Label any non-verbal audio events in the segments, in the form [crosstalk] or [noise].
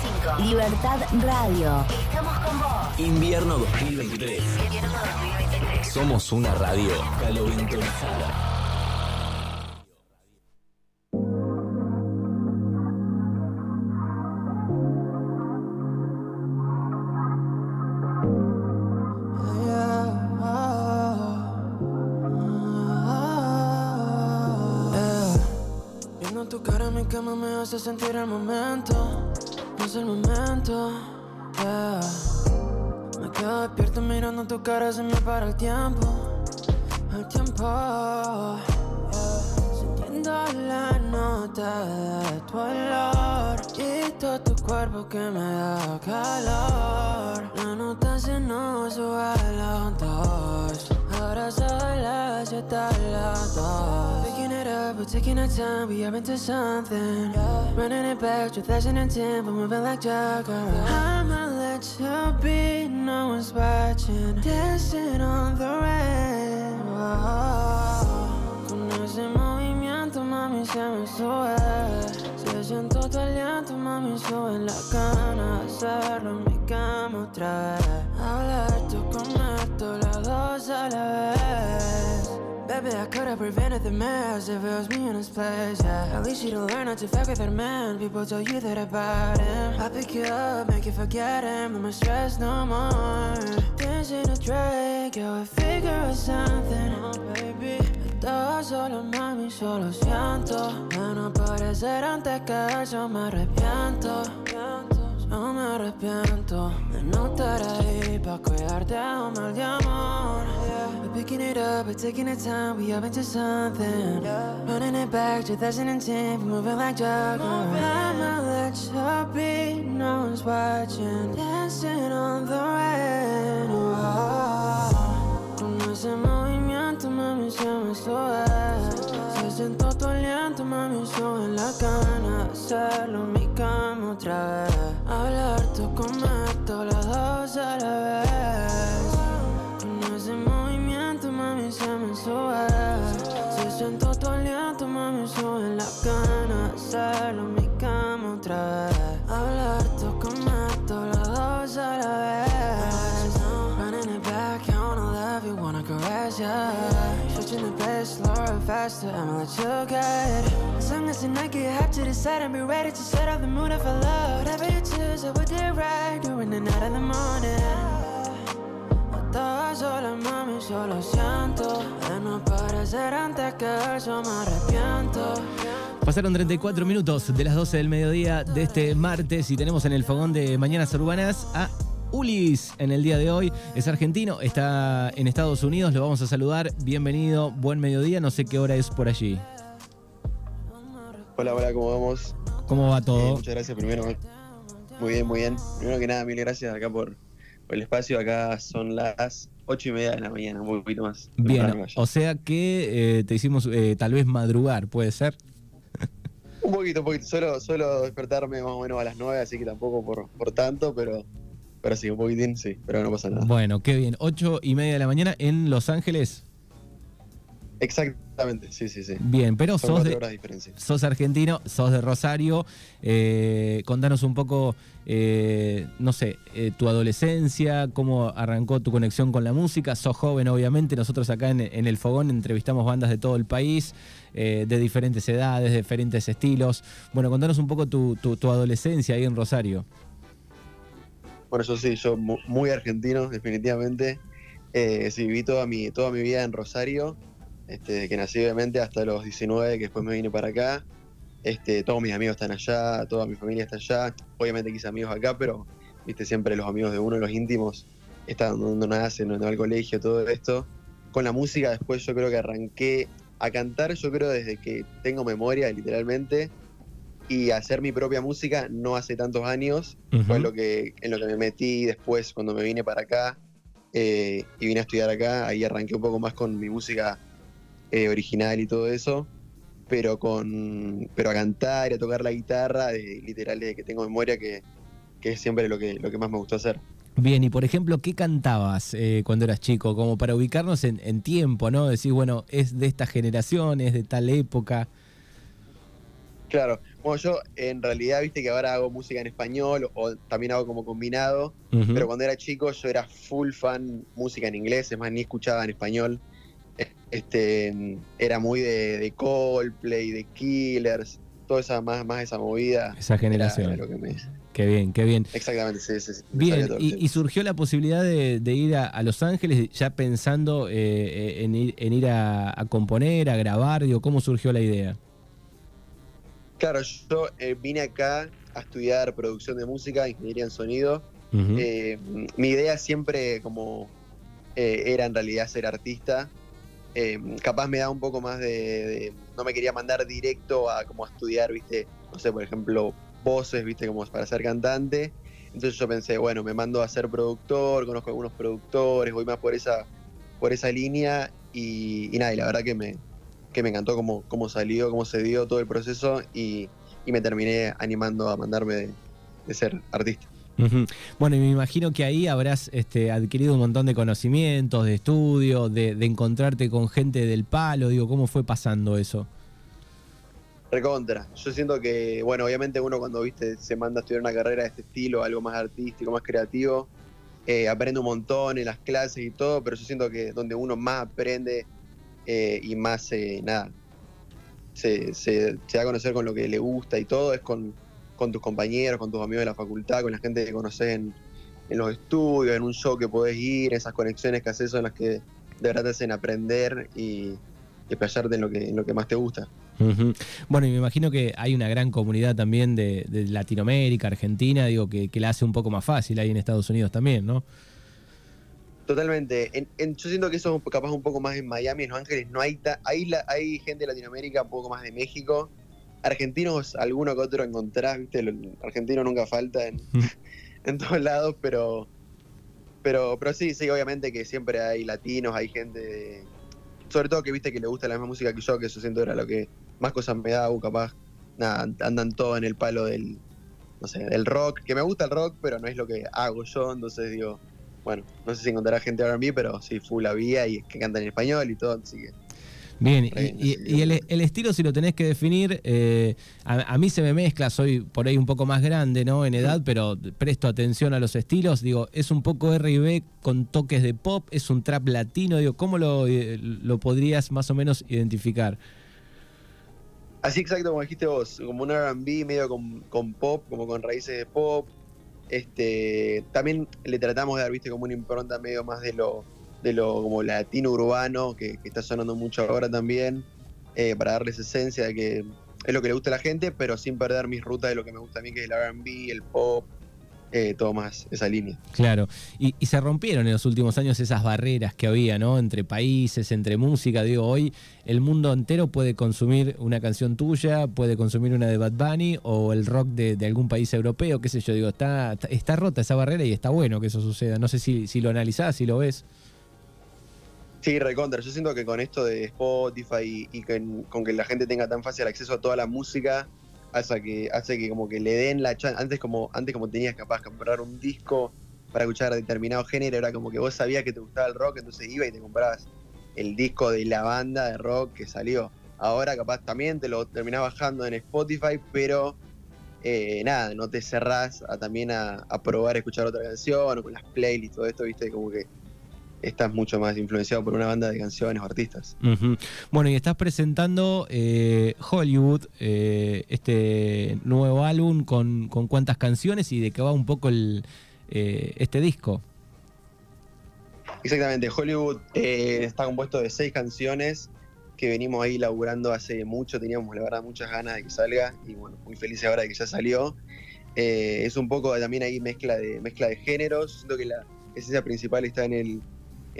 955. Libertad Radio. Estamos con vos. Invierno 2023. Invierno 2023. Somos una radio caloventonizada. Viendo tu cara en mi cama me hace sentir el momento. No es el momento. yeah. Me quedo despierto mirando tu cara, se me para el tiempo. El tiempo. yeah. Sintiendo la nota de tu olor. Y todo tu cuerpo que me da calor. La nota se nos sube a. Ahora son las siete a las dos. Picking it up, we're taking our time, we are into something. Running it back, 2010, we're moving like Jagger. I'ma let you be, no one's watching. Dancing on the rain. Oh, con ese movimiento, mami, se me sube. Siento tu aliento, mami, sube la gana. Hacerlo en mi cama otra vez. Hablar tú con esto, las dos a la vez. Baby, I could have prevented the mess if it was me in his place, yeah. At least you don't learn not to fuck with that man. People tell you that about him. I pick you up, make you forget him. More stress, no more. Dancing a drink, yeah, we figure out something, oh, baby. Estaba solo, mami, solo siento. No aparecer antes que me arrepiento. Yo me arrepiento de no estar ahí pa' cuidarte un mal de amor. Yeah. We're picking it up, we're taking our time, we up into something. Running it back, 2010, we're moving like Jagger. I'ma let you be, no one's watching. Dancing on the rain. Oh, movimiento, mami, se me sube. Se siento tu aliento, mami, sube la gana de hacerlo en mi cama otra vez. Hablar tú con esto, las dos a la vez. Con ese movimiento, mami, se me sube. Se siento tu aliento, mami, sube la gana de hacerlo en mi cama otra vez. Hablar tú con esto, las dos a la vez. Running it back, I wanna love you, wanna caress ya. Switching As long as to and be ready to set off the I love. I do right the morning. Pasaron 34 minutos de las 12 del mediodía de este martes y tenemos en el fogón de Mañanas Urbanas a Ulis en el día de hoy. Es argentino, está en Estados Unidos, lo vamos a saludar. Bienvenido, buen mediodía, no sé qué hora es por allí. Hola, hola, ¿cómo vamos? ¿Cómo va Eh, todo? muchas gracias primero. Muy bien, muy bien. Primero que nada, mil gracias acá por, por el espacio. Acá son las ocho y media de la mañana, un poquito más. Bien, o sea que eh, te hicimos eh, tal vez madrugar, ¿puede ser? Un poquito, un poquito. Solo, solo despertarme más o menos a las nueve, así que tampoco por, por tanto, pero, pero sí, un poquitín, sí, pero no pasa nada. Bueno, qué bien. Ocho y media de la mañana en Los Ángeles. Exactamente, sí, sí, sí. Bien, pero Son sos de, horas sos argentino, sos de Rosario. eh, contanos un poco, eh, no sé, eh, tu adolescencia, cómo arrancó tu conexión con la música. Sos joven, obviamente. Nosotros acá en, en El Fogón entrevistamos bandas de todo el país, de diferentes edades, de diferentes estilos. Bueno, contanos un poco tu, tu- tu adolescencia ahí en Rosario. Bueno, yo sí, yo mu- muy argentino, definitivamente. Eh, sí, viví toda mi, toda mi vida en Rosario, este, que nací obviamente hasta los 19, que después me vine para acá. Este, todos mis amigos están allá, toda mi familia está allá. Obviamente quise amigos acá, pero viste siempre los amigos de uno, los íntimos, están donde uno nace, donde va al colegio, todo esto. Con la música después yo creo que arranqué a cantar, yo creo desde que tengo memoria, literalmente, y hacer mi propia música no hace tantos años fue lo que, en lo que me metí después cuando me vine para acá eh, y vine a estudiar acá. Ahí arranqué un poco más con mi música eh, original y todo eso, pero con pero a cantar y a tocar la guitarra, de, literal, desde que tengo memoria, que, que es siempre lo que, lo que más me gustó hacer. Bien, y por ejemplo, ¿qué cantabas eh, cuando eras chico? Como para ubicarnos en, en tiempo, ¿no? Decís, bueno, es de esta generación, es de tal época. Claro, bueno, yo en realidad, viste que ahora hago música en español o también hago como combinado, pero cuando era chico yo era full fan música en inglés, es más, ni escuchaba en español. Este, era muy de, de Coldplay, de Killers, toda esa, más, más esa movida. Esa era- generación. era lo que me- Qué bien, qué bien. exactamente, sí, sí. sí, Bien, y, surgió la posibilidad de, de ir a, a Los Ángeles ya pensando eh, eh, en ir, en ir a, a componer, a grabar, digo, ¿cómo surgió la idea? Claro, yo eh, vine acá a estudiar producción de música, ingeniería en sonido. Eh, mi idea siempre como eh, era en realidad ser artista. Eh, capaz me da un poco más de, de- No me quería mandar directo a como a estudiar, viste, no sé, por ejemplo, voces, viste, como para ser cantante. Entonces yo pensé, bueno, me mando a ser productor, conozco algunos productores, voy más por esa, por esa línea y, y nada, y la verdad que me, que me encantó cómo, cómo salió, cómo se dio todo el proceso y, y me terminé animando a mandarme de- de ser artista. Bueno, y me imagino que ahí habrás este, adquirido un montón de conocimientos, de estudio, de, de encontrarte con gente del palo, digo, ¿cómo fue pasando eso? Recontra. Yo siento que, bueno, obviamente uno cuando viste se manda a estudiar una carrera de este estilo, algo más artístico, más creativo, eh, aprende un montón en las clases y todo, pero yo siento que donde uno más aprende eh, y más, eh, nada, se, se, da a conocer con lo que le gusta y todo, es con, con tus compañeros, con tus amigos de la facultad, con la gente que conoces en, en los estudios, en un show que podés ir, esas conexiones que haces son las que de verdad te hacen aprender y, y explayarte en lo que, en lo que más te gusta. Bueno, y me imagino que hay una gran comunidad también de, de Latinoamérica, Argentina, digo, que, que la hace un poco más fácil ahí en Estados Unidos también, ¿no? Totalmente. En- en- yo siento que eso es capaz un poco más en Miami, en Los Ángeles. No hay, ta- hay, la- hay gente de Latinoamérica, un poco más de México. Argentinos, alguno que otro encontrás, ¿viste? Lo- argentino nunca falta en, [laughs] en todos lados, pero, pero, pero sí, sí, obviamente que siempre hay latinos, hay gente de- Sobre todo que viste que le gusta la misma música que yo, que eso siento era lo que más cosas me da, o capaz, nada, andan todos en el palo del, no sé, del rock, que me gusta el rock, pero no es lo que hago yo, entonces digo, bueno, no sé si encontrará gente R&B, pero sí, full la vía y que cantan en español y todo, así que Bien, y, el, estilo, si lo tenés que definir, eh, a, a mí se me mezcla, soy por ahí un poco más grande, ¿no? En edad, pero presto atención a los estilos. Digo, es un poco R&B con toques de pop, es un trap latino, digo, ¿cómo lo, eh, lo podrías más o menos identificar? Así exacto como dijiste vos, como un R&B medio con, con pop, como con raíces de pop. Este, también le tratamos de dar, viste, como una impronta medio más de lo, de lo como latino urbano, que, está sonando mucho ahora también, eh, para darles esencia de que es lo que le gusta a la gente, pero sin perder mis rutas de lo que me gusta a mí, que es el R&B, el pop, eh, todo más esa línea. Claro, y, y se rompieron en los últimos años esas barreras que había, ¿no? Entre países, entre música. Digo, hoy el mundo entero puede consumir una canción tuya, puede consumir una de Bad Bunny o el rock de, de algún país europeo, qué sé yo. Digo, está, está, está rota esa barrera y está bueno que eso suceda. No sé si, si lo analizás, si lo ves. Sí, recontra. Yo siento que con esto de Spotify y, y con, con que la gente tenga tan fácil acceso a toda la música, hace que, hace que como que le den la chance. Antes como, antes como tenías capaz de comprar un disco para escuchar determinado género, era como que vos sabías que te gustaba el rock, entonces ibas y te comprabas el disco de la banda de rock que salió. Ahora capaz también te lo terminás bajando en Spotify, pero eh, nada, no te cerrás a, también a, a probar escuchar otra canción o con las playlists, todo esto, viste, como que estás mucho más influenciado por una banda de canciones o artistas. Bueno, y estás presentando eh, Hollywood, eh, este nuevo álbum con, con cuántas canciones y de qué va un poco el, eh, este disco. Exactamente, Hollywood eh, está compuesto de seis canciones que venimos ahí laburando hace mucho, teníamos la verdad muchas ganas de que salga y bueno, muy felices ahora de que ya salió. Es un poco también ahí mezcla de, mezcla de géneros, siento que la esencia principal está en el,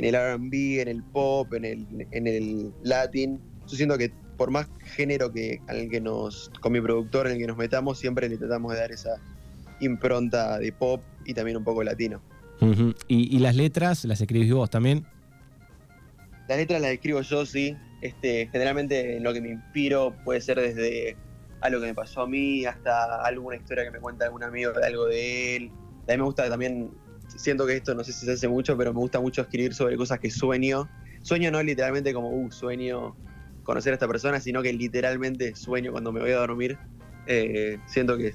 en el RB, en el pop, en el, en el latin. Yo siento que por más género que, al que nos, con mi productor en el que nos metamos, siempre le tratamos de dar esa impronta de pop y también un poco latino. Y, y las letras las escribís vos también. Las letras las escribo yo, sí. Este, generalmente en lo que me inspiro puede ser desde algo que me pasó a mí hasta alguna historia que me cuenta algún amigo de algo de él. A mí me gusta también, siento que esto no sé si se hace mucho, pero me gusta mucho escribir sobre cosas que sueño. Sueño no literalmente como, uh, sueño conocer a esta persona, sino que literalmente sueño cuando me voy a dormir. Eh, siento que,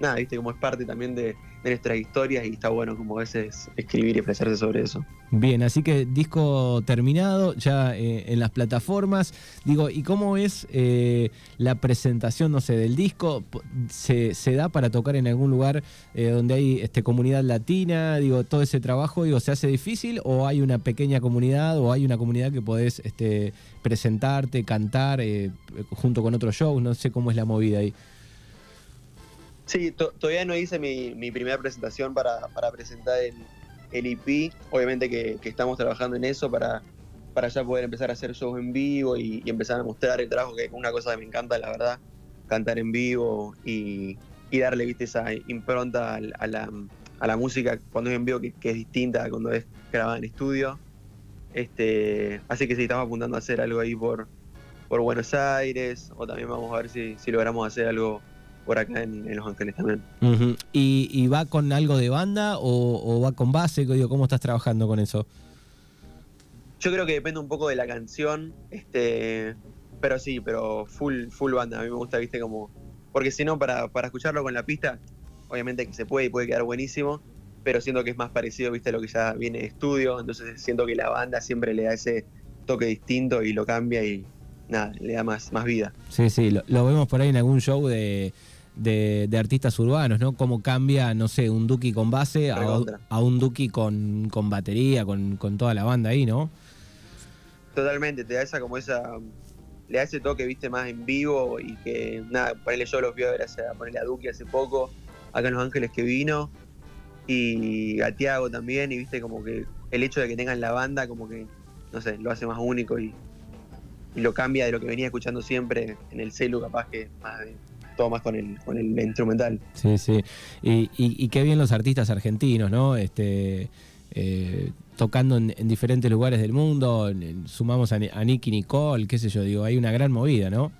nada, viste, como es parte también de, de historias y está bueno como a veces escribir y expresarse sobre eso. Bien, así que disco terminado ya eh, en las plataformas. Digo, ¿y cómo es eh, la presentación, no sé, del disco? ¿Se, da para tocar en algún lugar eh, donde hay este, comunidad latina? Digo, todo ese trabajo, digo, ¿se hace difícil o hay una pequeña comunidad o hay una comunidad que podés este, presentarte, cantar junto con otros shows? No sé cómo es la movida ahí. Sí, to- todavía no hice mi, mi primera presentación para, presentar el, EP. Obviamente que, estamos trabajando en eso para, para ya poder empezar a hacer shows en vivo y, empezar a mostrar el trabajo, que es una cosa que me encanta, la verdad, cantar en vivo y, darle ¿viste, esa impronta a la, música cuando es en vivo, que, es distinta a cuando es grabada en estudio. Este, así que sí, estamos apuntando a hacer algo ahí por, por Buenos Aires, o también vamos a ver si, si logramos hacer algo por acá en, en Los Ángeles también. ¿Y, y va con algo de banda o, o va con base? Digo, ¿Cómo estás trabajando con eso? Yo creo que depende un poco de la canción, este, pero sí, pero full, full banda. A mí me gusta, viste, como. Porque si no, para, para escucharlo con la pista, obviamente que se puede y puede quedar buenísimo, pero siento que es más parecido, viste, a lo que ya viene de estudio. Entonces siento que la banda siempre le da ese toque distinto y lo cambia y nada, le da más, más vida. Sí, sí, lo, lo vemos por ahí en algún show de, de, de artistas urbanos, ¿no? Cómo cambia, no sé, un Duki con base a, a un Duki con, con batería, con, con toda la banda ahí, ¿no? Totalmente, te da esa como esa. Le da ese toque, viste, más en vivo y que, nada, ponerle yo los vi a ver a ponerle a Duki hace poco, acá en Los Ángeles que vino, y a Tiago también, y viste, como que el hecho de que tengan la banda, como que, no sé, lo hace más único y, y lo cambia de lo que venía escuchando siempre en el celu, capaz que más de- todo más con el, con el instrumental. Sí, sí. Y, y- y qué bien los artistas argentinos, ¿no? Este, eh, tocando en, en diferentes lugares del mundo, sumamos a, a Nicky Nicole, qué sé yo, digo, hay una gran movida, ¿no?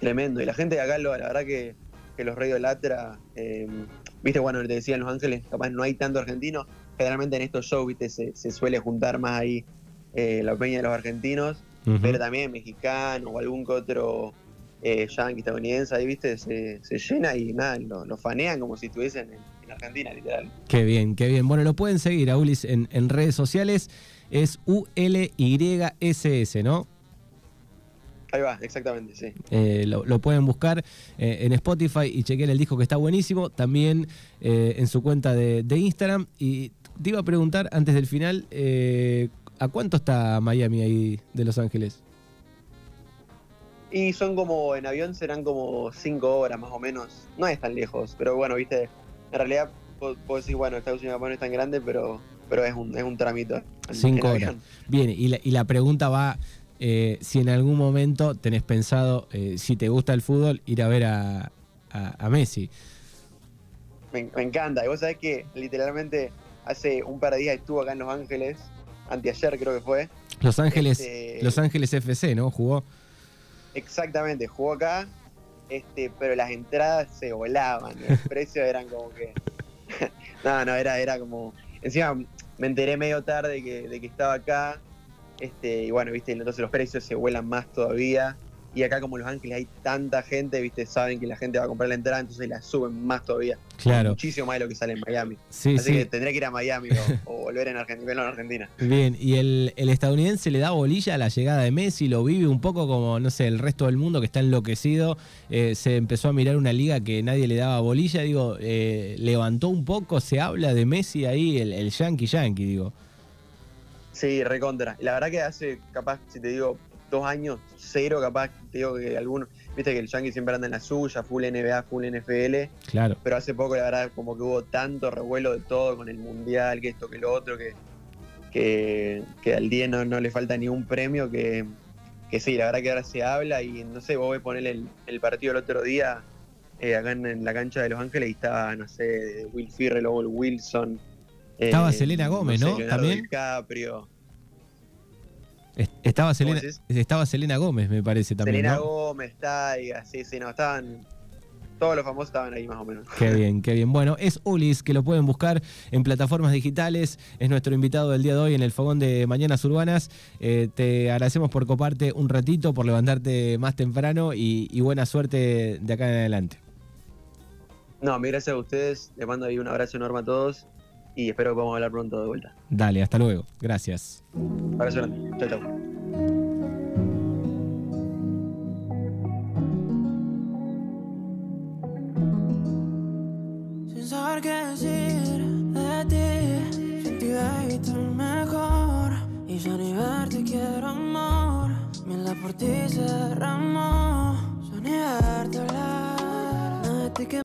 Tremendo. Y la gente de acá, la verdad que, que los idolatra. Eh, viste, bueno, te decía en Los Ángeles, capaz no hay tanto argentino. Generalmente en estos shows, viste, se, se suele juntar más ahí eh, la peña de los argentinos, pero también mexicano o algún que otro eh, yankee estadounidense, ahí, viste, se, se llena y nada, lo, lo fanean como si estuviesen en, en Argentina, literal. Qué bien, qué bien. Bueno, lo pueden seguir a Ulis en, en redes sociales. Es U-L-Y-S-S, ¿no? Ahí va, exactamente, sí. Eh, lo, lo pueden buscar eh, en Spotify y chequear el disco que está buenísimo. También eh, en su cuenta de, de Instagram. Y te iba a preguntar antes del final, ¿a cuánto está Miami ahí de Los Ángeles? Y son como, en avión serán como cinco horas más o menos. No es tan lejos, pero bueno, viste, en realidad puedo, puedo decir, bueno, Estados Unidos no es tan grande, pero, pero es un, es un trámite. en- Cinco horas. Bien, y la, y la pregunta va, eh, si en algún momento tenés pensado, eh, si te gusta el fútbol, ir a ver a, a- a Messi. Me, me encanta. Y vos sabés que literalmente hace un par de días estuvo acá en Los Ángeles, anteayer creo que fue. Los Ángeles, Este, Los Ángeles FC, ¿no? Jugó. Exactamente, jugó acá, este, pero las entradas se volaban, los [laughs] precios eran como que. [laughs] no, no, era, era como. Encima me enteré medio tarde que, de que estaba acá. Este, y bueno, viste, entonces los precios se vuelan más todavía. Y acá como en Los Ángeles hay tanta gente, viste, saben que la gente va a comprar la entrada, entonces la suben más todavía. Claro. Muchísimo más de lo que sale en Miami. Sí, Así sí. que tendría que ir a Miami o, [laughs] o volver en Argentina, en Argentina. Bien, y el, el estadounidense le da bolilla a la llegada de Messi, lo vive un poco como, no sé, el resto del mundo que está enloquecido, eh, se empezó a mirar una liga que nadie le daba bolilla, digo, eh, levantó un poco, se habla de Messi ahí, el, el yankee yankee, digo. Sí, recontra. La verdad que hace, capaz, si te digo, dos años, cero, capaz, te digo que algunos, viste que el Yankee siempre anda en la suya, full NBA, full NFL, Claro. pero hace poco, la verdad, como que hubo tanto revuelo de todo con el Mundial, que esto, que lo otro, que, que, que al día no, no le falta ni un premio, que, que sí, la verdad que ahora se habla y no sé, vos ves poner el, el partido el otro día eh, acá en, en la cancha de Los Ángeles y estaba, no sé, Will Ferrell, Owen Wilson. eh, Estaba Selena Gómez, sé, ¿no? También. DiCaprio. Es- Estaba Selena, estaba Selena Gómez, me parece también. Selena ¿no? Gómez, Taiga, sí, sí, no, estaban todos los famosos estaban ahí más o menos. Qué bien, qué bien. Bueno, es Ulis, que lo pueden buscar en plataformas digitales. Es nuestro invitado del día de hoy en el fogón de Mañanas Urbanas. Eh, te agradecemos por coparte un ratito, por levantarte más temprano y, y buena suerte de acá en adelante. No, mi gracias a ustedes. Les mando ahí un abrazo enorme a todos y espero que podamos hablar pronto de vuelta. Dale, hasta luego. Gracias. Abrazo grande. Chao, chao. Sin saber qué decir de ti Sin ti, baby, tú el mejor Y ya ni verte quiero amor Mi la por ti se derramó